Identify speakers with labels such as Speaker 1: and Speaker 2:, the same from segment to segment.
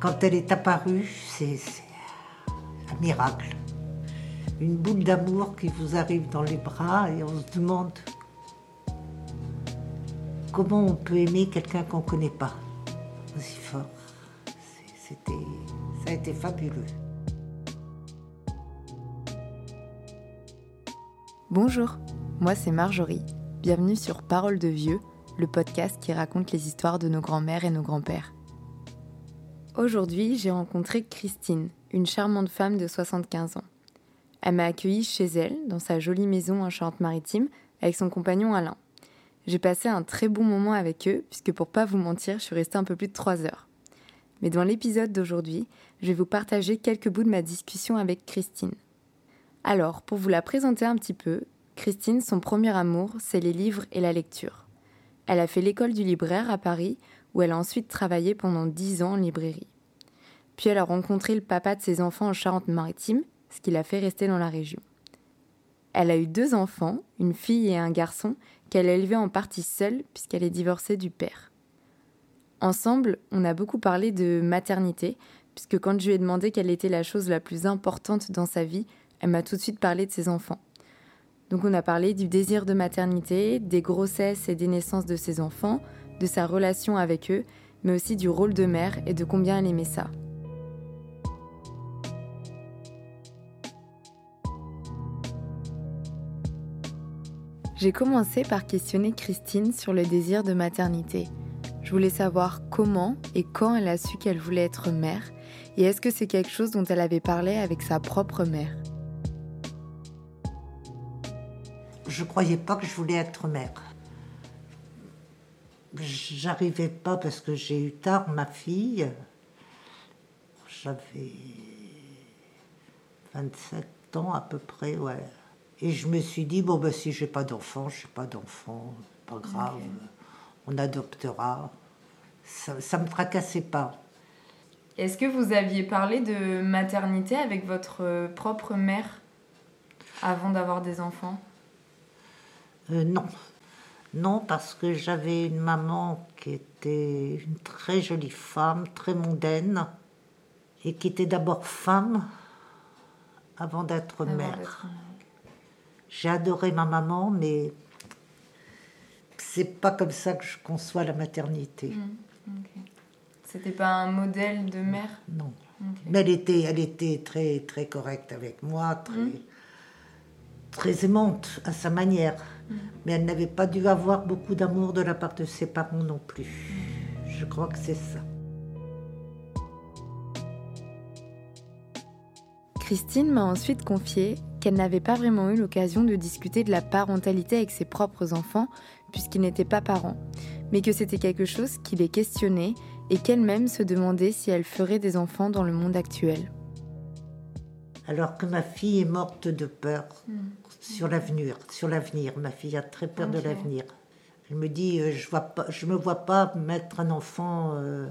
Speaker 1: Quand elle est apparue, c'est un miracle. Une boule d'amour qui vous arrive dans les bras et on se demande comment on peut aimer quelqu'un qu'on ne connaît pas aussi fort. C'était, ça a été fabuleux.
Speaker 2: Bonjour, moi c'est Marjorie. Bienvenue sur Parole de Vieux, le podcast qui raconte les histoires de nos grands-mères et nos grands-pères. Aujourd'hui, j'ai rencontré Christine, une charmante femme de 75 ans. Elle m'a accueillie chez elle, dans sa jolie maison en Charente-Maritime, avec son compagnon Alain. J'ai passé un très bon moment avec eux, puisque pour pas vous mentir, je suis restée un peu plus de 3 heures. Mais dans l'épisode d'aujourd'hui, je vais vous partager quelques bouts de ma discussion avec Christine. Alors, pour vous la présenter un petit peu, Christine, son premier amour, c'est les livres et la lecture. Elle a fait l'école du libraire à Paris, où elle a ensuite travaillé pendant dix ans en librairie. Puis elle a rencontré le papa de ses enfants en Charente-Maritime, ce qui l'a fait rester dans la région. Elle a eu deux enfants, une fille et un garçon, qu'elle a élevés en partie seule puisqu'elle est divorcée du père. Ensemble, on a beaucoup parlé de maternité, puisque quand je lui ai demandé quelle était la chose la plus importante dans sa vie, elle m'a tout de suite parlé de ses enfants. Donc on a parlé du désir de maternité, des grossesses et des naissances de ses enfants, de sa relation avec eux, mais aussi du rôle de mère et de combien elle aimait ça. J'ai commencé par questionner Christine sur le désir de maternité. Je voulais savoir comment et quand elle a su qu'elle voulait être mère, et est-ce que c'est quelque chose dont elle avait parlé avec sa propre mère?
Speaker 1: Je croyais pas que je voulais être mère. J'arrivais pas parce que j'ai eu tard ma fille. J'avais 27 ans à peu près, ouais. Et je me suis dit, bon, ben, si j'ai pas d'enfant, je n'ai pas d'enfant, pas grave, on adoptera. Ça ne me fracassait pas.
Speaker 2: Est-ce que vous aviez parlé de maternité avec votre propre mère avant d'avoir des enfants?
Speaker 1: Euh, Non. Non, parce que j'avais une maman qui était une très jolie femme, très mondaine, et qui était d'abord femme avant d'être mère. J'ai adoré ma maman, mais c'est pas comme ça que je conçois la maternité.
Speaker 2: Mmh, C'était pas un modèle de mère?
Speaker 1: Non. Mais elle était, elle était très, très correcte avec moi, très, mmh. Très aimante à sa manière. Mmh. Mais elle n'avait pas dû avoir beaucoup d'amour de la part de ses parents non plus. Je crois que c'est ça.
Speaker 2: Christine m'a ensuite confié qu'elle n'avait pas vraiment eu l'occasion de discuter de la parentalité avec ses propres enfants, puisqu'ils n'étaient pas parents, mais que c'était quelque chose qui les questionnait et qu'elle-même se demandait si elle ferait des enfants dans le monde actuel.
Speaker 1: Alors que ma fille est morte de peur hmm. Sur l'avenir, sur l'avenir. Ma fille a très peur de l'avenir. Elle me dit, euh, je vois je me vois pas mettre un enfant. Euh,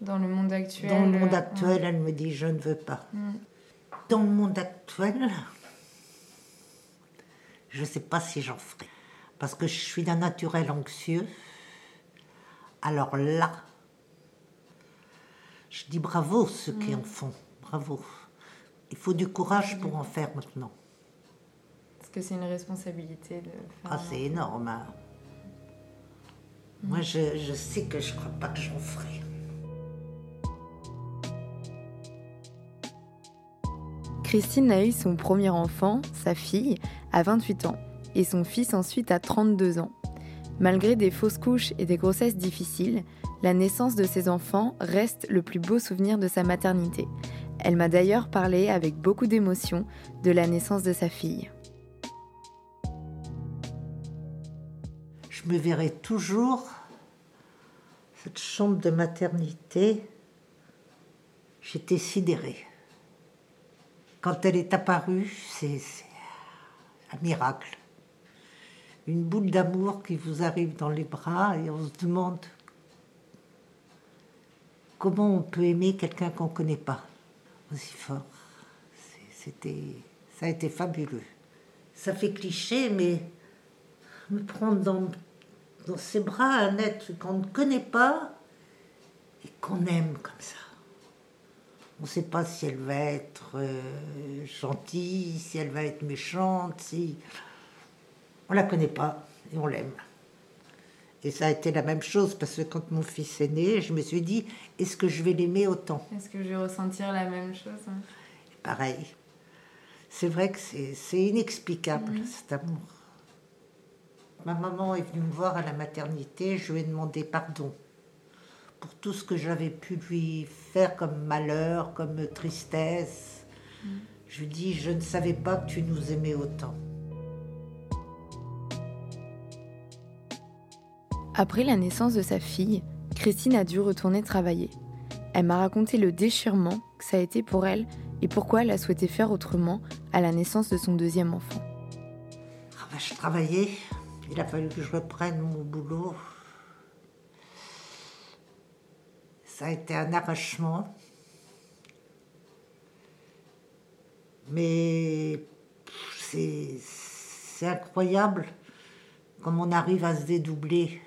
Speaker 2: dans le monde actuel.
Speaker 1: Dans le monde actuel, elle me dit, je ne veux pas. Hmm dans le monde actuel, je ne sais pas si j'en ferai. Parce que je suis d'un naturel anxieux. Alors là, je dis bravo ceux qui en mm. font. Bravo. Il faut du courage pour en faire maintenant.
Speaker 2: Parce que c'est une responsabilité de faire.
Speaker 1: Ah, c'est énorme. Hein. Moi, je, je sais que je ne crois pas que j'en ferai.
Speaker 2: Christine a eu son premier enfant, sa fille, à 28 ans, et son fils ensuite à 32 ans. Malgré des fausses couches et des grossesses difficiles, la naissance de ses enfants reste le plus beau souvenir de sa maternité. Elle m'a d'ailleurs parlé avec beaucoup d'émotion de la naissance de sa fille.
Speaker 1: Je me verrai toujours cette chambre de maternité. J'étais sidérée. Quand elle est apparue, c'est un miracle. Une boule d'amour qui vous arrive dans les bras et on se demande comment on peut aimer quelqu'un qu'on ne connaît pas fort. C'était, ça a été fabuleux. Ça fait cliché, mais me prendre dans, dans ses bras un être qu'on ne connaît pas et qu'on aime comme ça. On ne sait pas si elle va être euh, gentille, si elle va être méchante, si... On la connaît pas et on l'aime. Et ça a été la même chose parce que quand mon fils est né, je me suis dit, est-ce que je vais l'aimer autant?
Speaker 2: Est-ce que je vais ressentir la même chose hein?
Speaker 1: Pareil. C'est vrai que c'est inexplicable cet amour. Ma maman est venue me voir à la maternité, je lui ai demandé pardon pour tout ce que j'avais pu lui faire comme malheur, comme tristesse. Je lui dis, je ne savais pas que tu nous aimais autant.
Speaker 2: Après la naissance de sa fille, Christine a dû retourner travailler. Elle m'a raconté le déchirement que ça a été pour elle et pourquoi elle a souhaité faire autrement à la naissance de son deuxième enfant.
Speaker 1: Ah bah, je travaillais, il a fallu que je reprenne mon boulot. Ça a été un arrachement. Mais c'est incroyable comme on arrive à se dédoubler.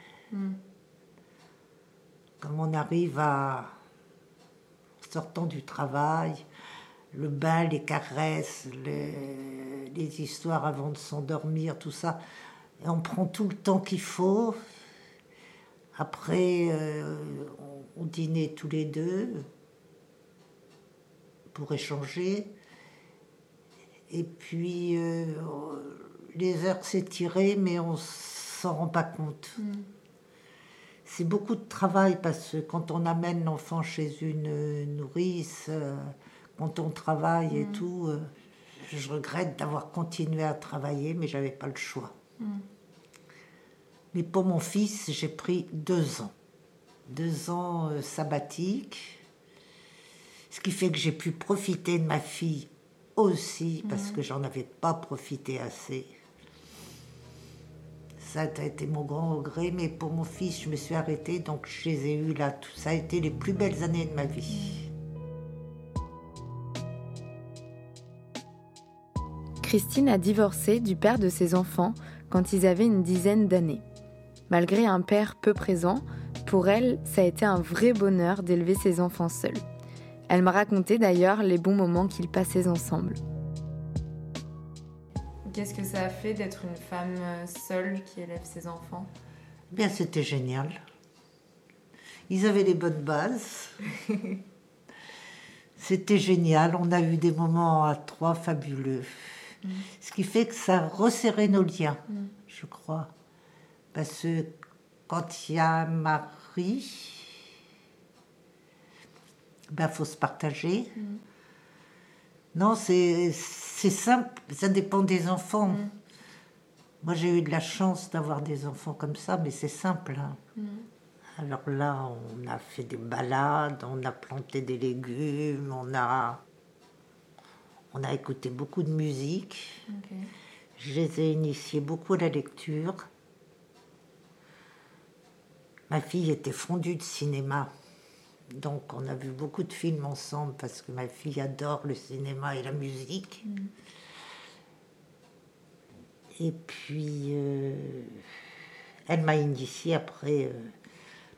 Speaker 1: Comme on arrive à, sortant du travail, le bain, les caresses, le- les histoires avant de s'endormir, tout ça. On prend tout le temps qu'il faut. Après, euh, on, dînait tous les deux pour échanger. Et puis, euh, les heures s'étiraient, mais on s'en rend pas compte. C'est beaucoup de travail parce que quand on amène l'enfant chez une nourrice, euh, quand on travaille et tout, euh, je regrette d'avoir continué à travailler, mais j'avais pas le choix. Mais pour mon fils, j'ai pris deux ans. Deux ans euh, sabbatiques. Ce qui fait que j'ai pu profiter de ma fille aussi, parce que j'en avais pas profité assez. Ça a été mon grand regret, mais pour mon fils, je me suis arrêtée, donc je les ai eus là. Tout ça a été les plus belles années de ma vie.
Speaker 2: Christine a divorcé du père de ses enfants quand ils avaient une dizaine d'années. Malgré un père peu présent, pour elle, ça a été un vrai bonheur d'élever ses enfants seuls. Elle m'a raconté d'ailleurs les bons moments qu'ils passaient ensemble. Qu'est-ce que ça a fait d'être une femme euh, seule qui élève ses enfants?
Speaker 1: Bien, c'était génial. Ils avaient les bonnes bases. C'était génial. On a eu des moments à trois fabuleux. Ce qui fait que ça resserrait nos liens, je crois. Parce que quand il y a un mari, ben faut se partager. Non, c'est simple, ça dépend des enfants. Moi, j'ai eu de la chance d'avoir des enfants comme ça, mais c'est simple. hein. Alors là, on a fait des balades, on a planté des légumes, on a, on a écouté beaucoup de musique. Je les ai initiés beaucoup à la lecture. Ma fille était fondue de cinéma. Donc on a vu beaucoup de films ensemble parce que ma fille adore le cinéma et la musique. Et puis euh, elle m'a initiée après, euh,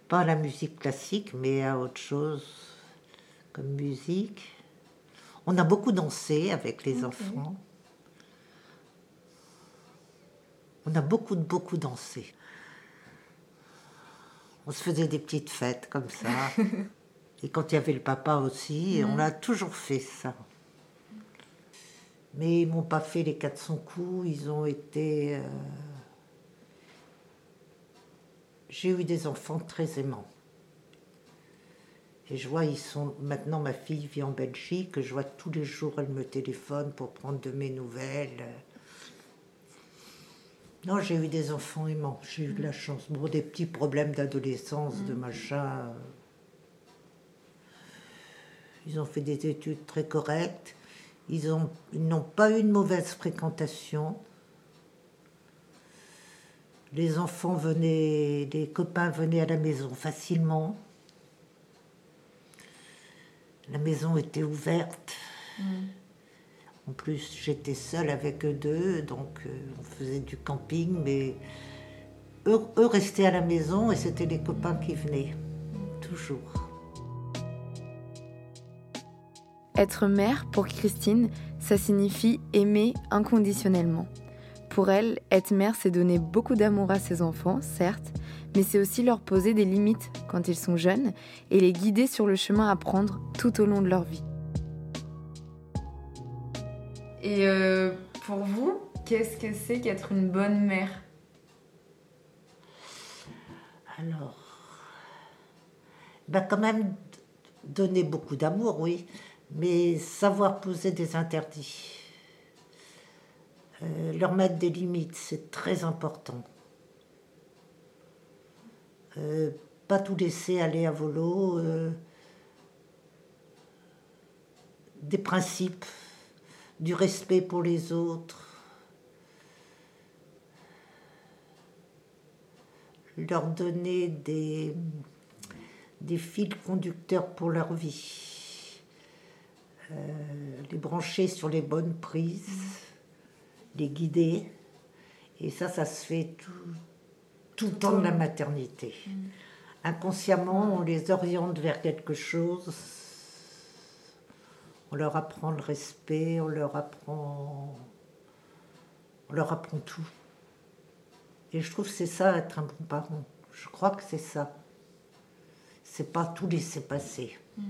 Speaker 1: pas à la musique classique, mais à autre chose comme musique. On a beaucoup dansé avec les enfants. On a beaucoup, beaucoup dansé. On se faisait des petites fêtes comme ça. Et quand il y avait le papa aussi, on a toujours fait ça. Mais ils m'ont pas fait les 400 coups, ils ont été... euh, J'ai eu des enfants très aimants. Et je vois, ils sont... Maintenant, ma fille vit en Belgique, je vois tous les jours, elle me téléphone pour prendre de mes nouvelles. Non, j'ai eu des enfants aimants, j'ai eu de la chance. Bon, des petits problèmes d'adolescence, de machin. Ils ont fait des études très correctes. Ils ont- ils n'ont pas eu une mauvaise fréquentation. Les enfants venaient, les copains venaient à la maison facilement. La maison était ouverte. En plus, j'étais seule avec eux deux, donc euh, on faisait du camping, mais eux, eux restaient à la maison et c'était les copains qui venaient, toujours.
Speaker 2: Être mère, pour Christine, ça signifie aimer inconditionnellement. Pour elle, être mère, c'est donner beaucoup d'amour à ses enfants, certes, mais c'est aussi leur poser des limites quand ils sont jeunes et les guider sur le chemin à prendre tout au long de leur vie. Et euh, pour vous, qu'est-ce que c'est qu'être une bonne mère?
Speaker 1: Alors, bah quand même donner beaucoup d'amour, oui, mais savoir poser des interdits. Euh, leur mettre des limites, c'est très important. Euh, pas tout laisser aller à volo. Euh, des principes, du respect pour les autres. Leur donner des, des fils conducteurs pour leur vie. Les brancher sur les bonnes prises les guider. Et ça, ça se fait tout, tout le temps de la maternité. Mm. Inconsciemment, on les oriente vers quelque chose. On leur apprend le respect, on leur apprend, on leur apprend tout. Et je trouve que c'est ça être un bon parent. Je crois que c'est ça. C'est pas tout laisser passer. Mm.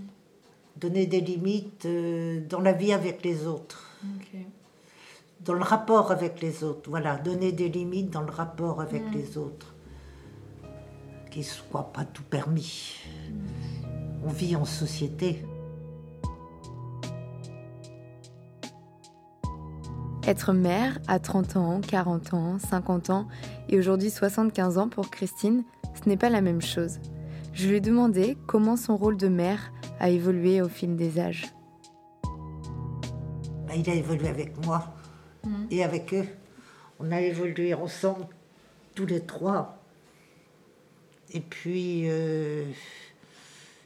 Speaker 1: Donner des limites euh, dans la vie avec les autres dans le rapport avec les autres. Voilà, donner des limites dans le rapport avec mm. les autres. Qu'il ne soit pas tout permis. On vit en société.
Speaker 2: Être mère à 30 ans, 40 ans, 50 ans et aujourd'hui 75 ans pour Christine, ce n'est pas la même chose. Je lui ai demandé comment son rôle de mère a évolué au fil des âges.
Speaker 1: Bah, il a évolué avec moi. Mm. Et avec eux, on a évolué ensemble, tous les trois. Et puis, euh,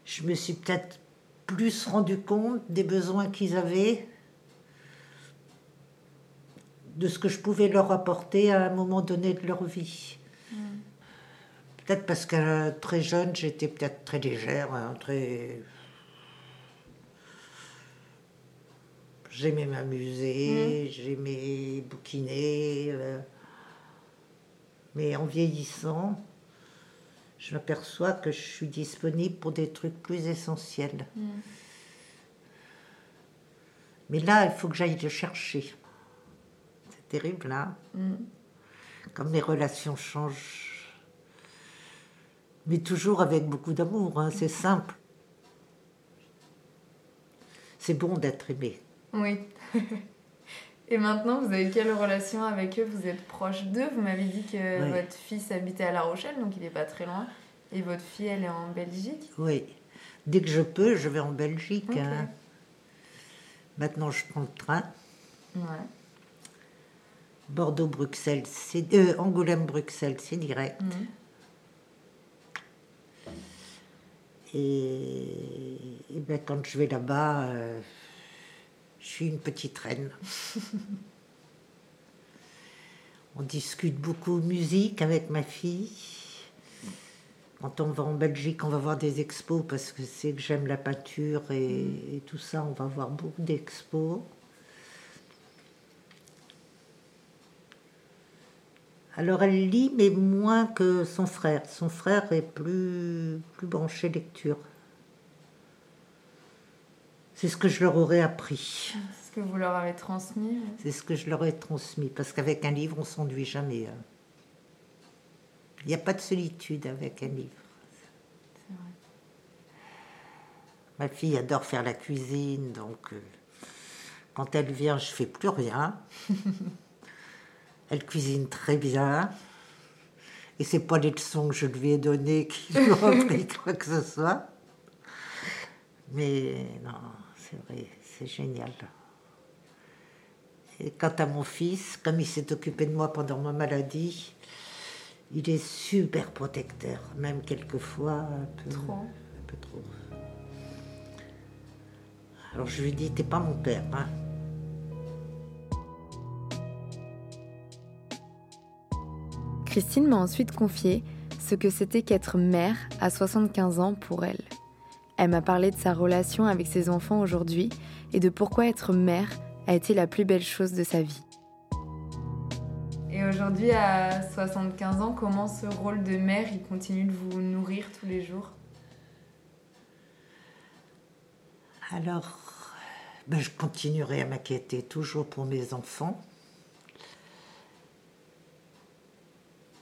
Speaker 1: je me suis peut-être plus rendu compte des besoins qu'ils avaient, de ce que je pouvais leur apporter à un moment donné de leur vie. Mm. Peut-être parce que très jeune, j'étais peut-être très légère, hein, très J'aimais m'amuser, mmh. j'aimais bouquiner. Euh. mais en vieillissant, je m'aperçois que je suis disponible pour des trucs plus essentiels. Mmh. Mais là, il faut que j'aille le chercher. C'est terrible, là. Mmh. Comme les relations changent. Mais toujours avec beaucoup d'amour, hein, c'est simple. C'est bon d'être aimé.
Speaker 2: Oui. Et maintenant, vous avez quelle relation avec eux? Vous êtes proche d'eux? Vous m'avez dit que votre fils habitait à La Rochelle, donc il n'est pas très loin. Et votre fille, elle est en Belgique?
Speaker 1: Oui. Dès que je peux, je vais en Belgique. Hein. Maintenant, je prends le train. Ouais. Bordeaux-Bruxelles, c'est euh, Angoulême-Bruxelles, c'est direct. Mhm. Et, ben, quand je vais là-bas, euh, je suis une petite reine. on discute beaucoup musique avec ma fille. Quand on va en Belgique, on va voir des expos parce que c'est que j'aime la peinture et, tout ça. On va voir beaucoup d'expos. Alors elle lit, mais moins que son frère. Son frère est plus, plus branché lecture. C'est ce que je leur aurais appris.
Speaker 2: C'est ce que vous leur avez transmis
Speaker 1: C'est ce que je leur ai transmis, parce qu'avec un livre, on s'ennuie jamais. Hein. Il n'y a pas de solitude avec un livre. Vrai. Ma fille adore faire la cuisine, donc euh, quand elle vient, je fais plus rien. elle cuisine très bien. Et c'est pas les leçons que je lui ai données qui lui ont appris quoi que ce soit. Mais non, c'est vrai, c'est génial. Et quant à mon fils, comme il s'est occupé de moi pendant ma maladie, il est super protecteur, même quelquefois un peu trop. Un peu trop. Alors je lui dis, t'es pas mon père, hein.
Speaker 2: Christine m'a ensuite confié ce que c'était qu'être mère à 75 ans pour elle. Elle m'a parlé de sa relation avec ses enfants aujourd'hui et de pourquoi être mère a été la plus belle chose de sa vie. Et aujourd'hui, à 75 ans, comment ce rôle de mère, il continue de vous nourrir tous les jours?
Speaker 1: Alors, ben, je continuerai à m'inquiéter toujours pour mes enfants.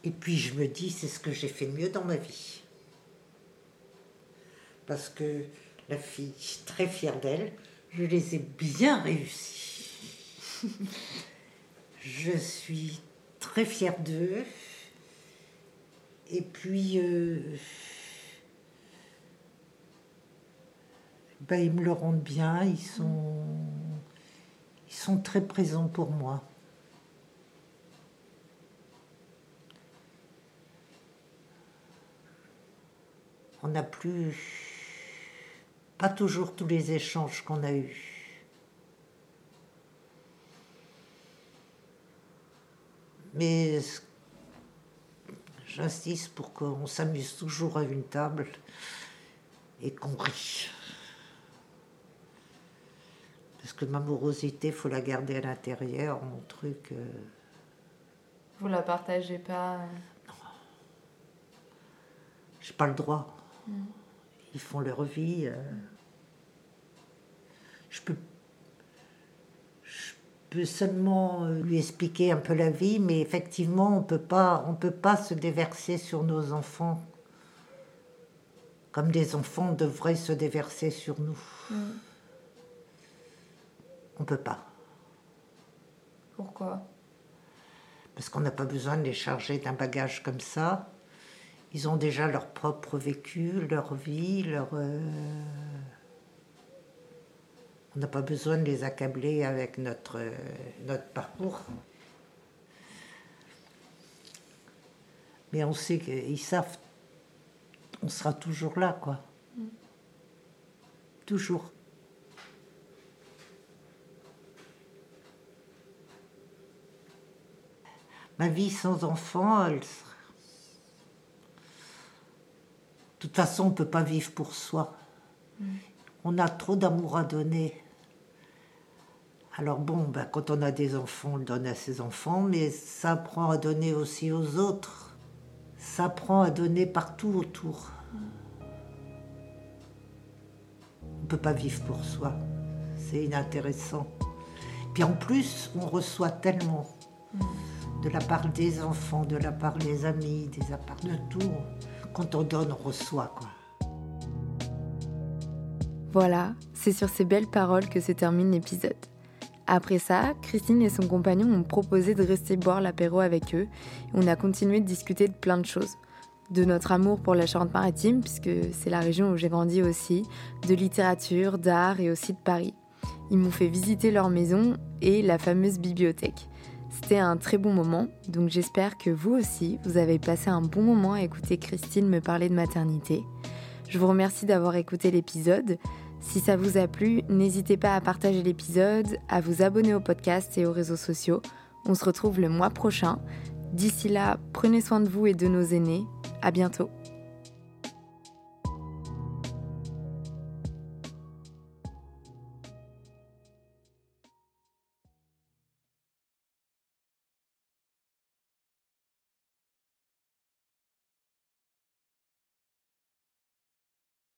Speaker 1: Et puis je me dis, c'est ce que j'ai fait mieux dans ma vie. Parce que la fille, très fière d'elle, je les ai bien réussis. je suis très fière d'eux. Et puis, euh, ben, ils me le rendent bien, ils sont, ils sont très présents pour moi. On n'a plus, pas toujours tous les échanges qu'on a eus. Mais j'insiste pour qu'on s'amuse toujours à une table et qu'on rit. Parce que ma morosité, il faut la garder à l'intérieur, mon truc. Euh.
Speaker 2: Vous la partagez pas Non.
Speaker 1: J'ai pas le droit. Mm. Ils font leur vie. Euh. Je peux seulement euh, lui expliquer un peu la vie, mais effectivement, on peut pas, on peut pas se déverser sur nos enfants comme des enfants devraient se déverser sur nous. Mm. On ne peut pas.
Speaker 2: Pourquoi?
Speaker 1: Parce qu'on n'a pas besoin de les charger d'un bagage comme ça. Ils ont déjà leur propre vécu, leur vie, leur... Euh, on n'a pas besoin de les accabler avec notre, notre parcours. Mais on sait qu'ils savent, on sera toujours là, quoi. Mm. Toujours. ma vie sans enfant, elle... de toute façon, on ne peut pas vivre pour soi. Mm. On a trop d'amour à donner. Alors bon, ben, quand on a des enfants, on le donne à ses enfants, mais ça apprend à donner aussi aux autres. Ça apprend à donner partout autour. On ne peut pas vivre pour soi. C'est inintéressant. Puis en plus, on reçoit tellement. Mm de la part des enfants, de la part des amis, de la part de tout. Quand on donne, on reçoit, quoi.
Speaker 2: Voilà, c'est sur ces belles paroles que se termine l'épisode. Après ça, Christine et son compagnon m'ont proposé de rester boire l'apéro avec eux. On a continué de discuter de plein de choses. De notre amour pour la Charente-Maritime, puisque c'est la région où j'ai grandi aussi, de littérature, d'art et aussi de Paris. Ils m'ont fait visiter leur maison et la fameuse bibliothèque. C'était un très bon moment, donc j'espère que vous aussi, vous avez passé un bon moment à écouter Christine me parler de maternité. Je vous remercie d'avoir écouté l'épisode. Si ça vous a plu, n'hésitez pas à partager l'épisode, à vous abonner au podcast et aux réseaux sociaux. On se retrouve le mois prochain. D'ici là, prenez soin de vous et de nos aînés. À bientôt.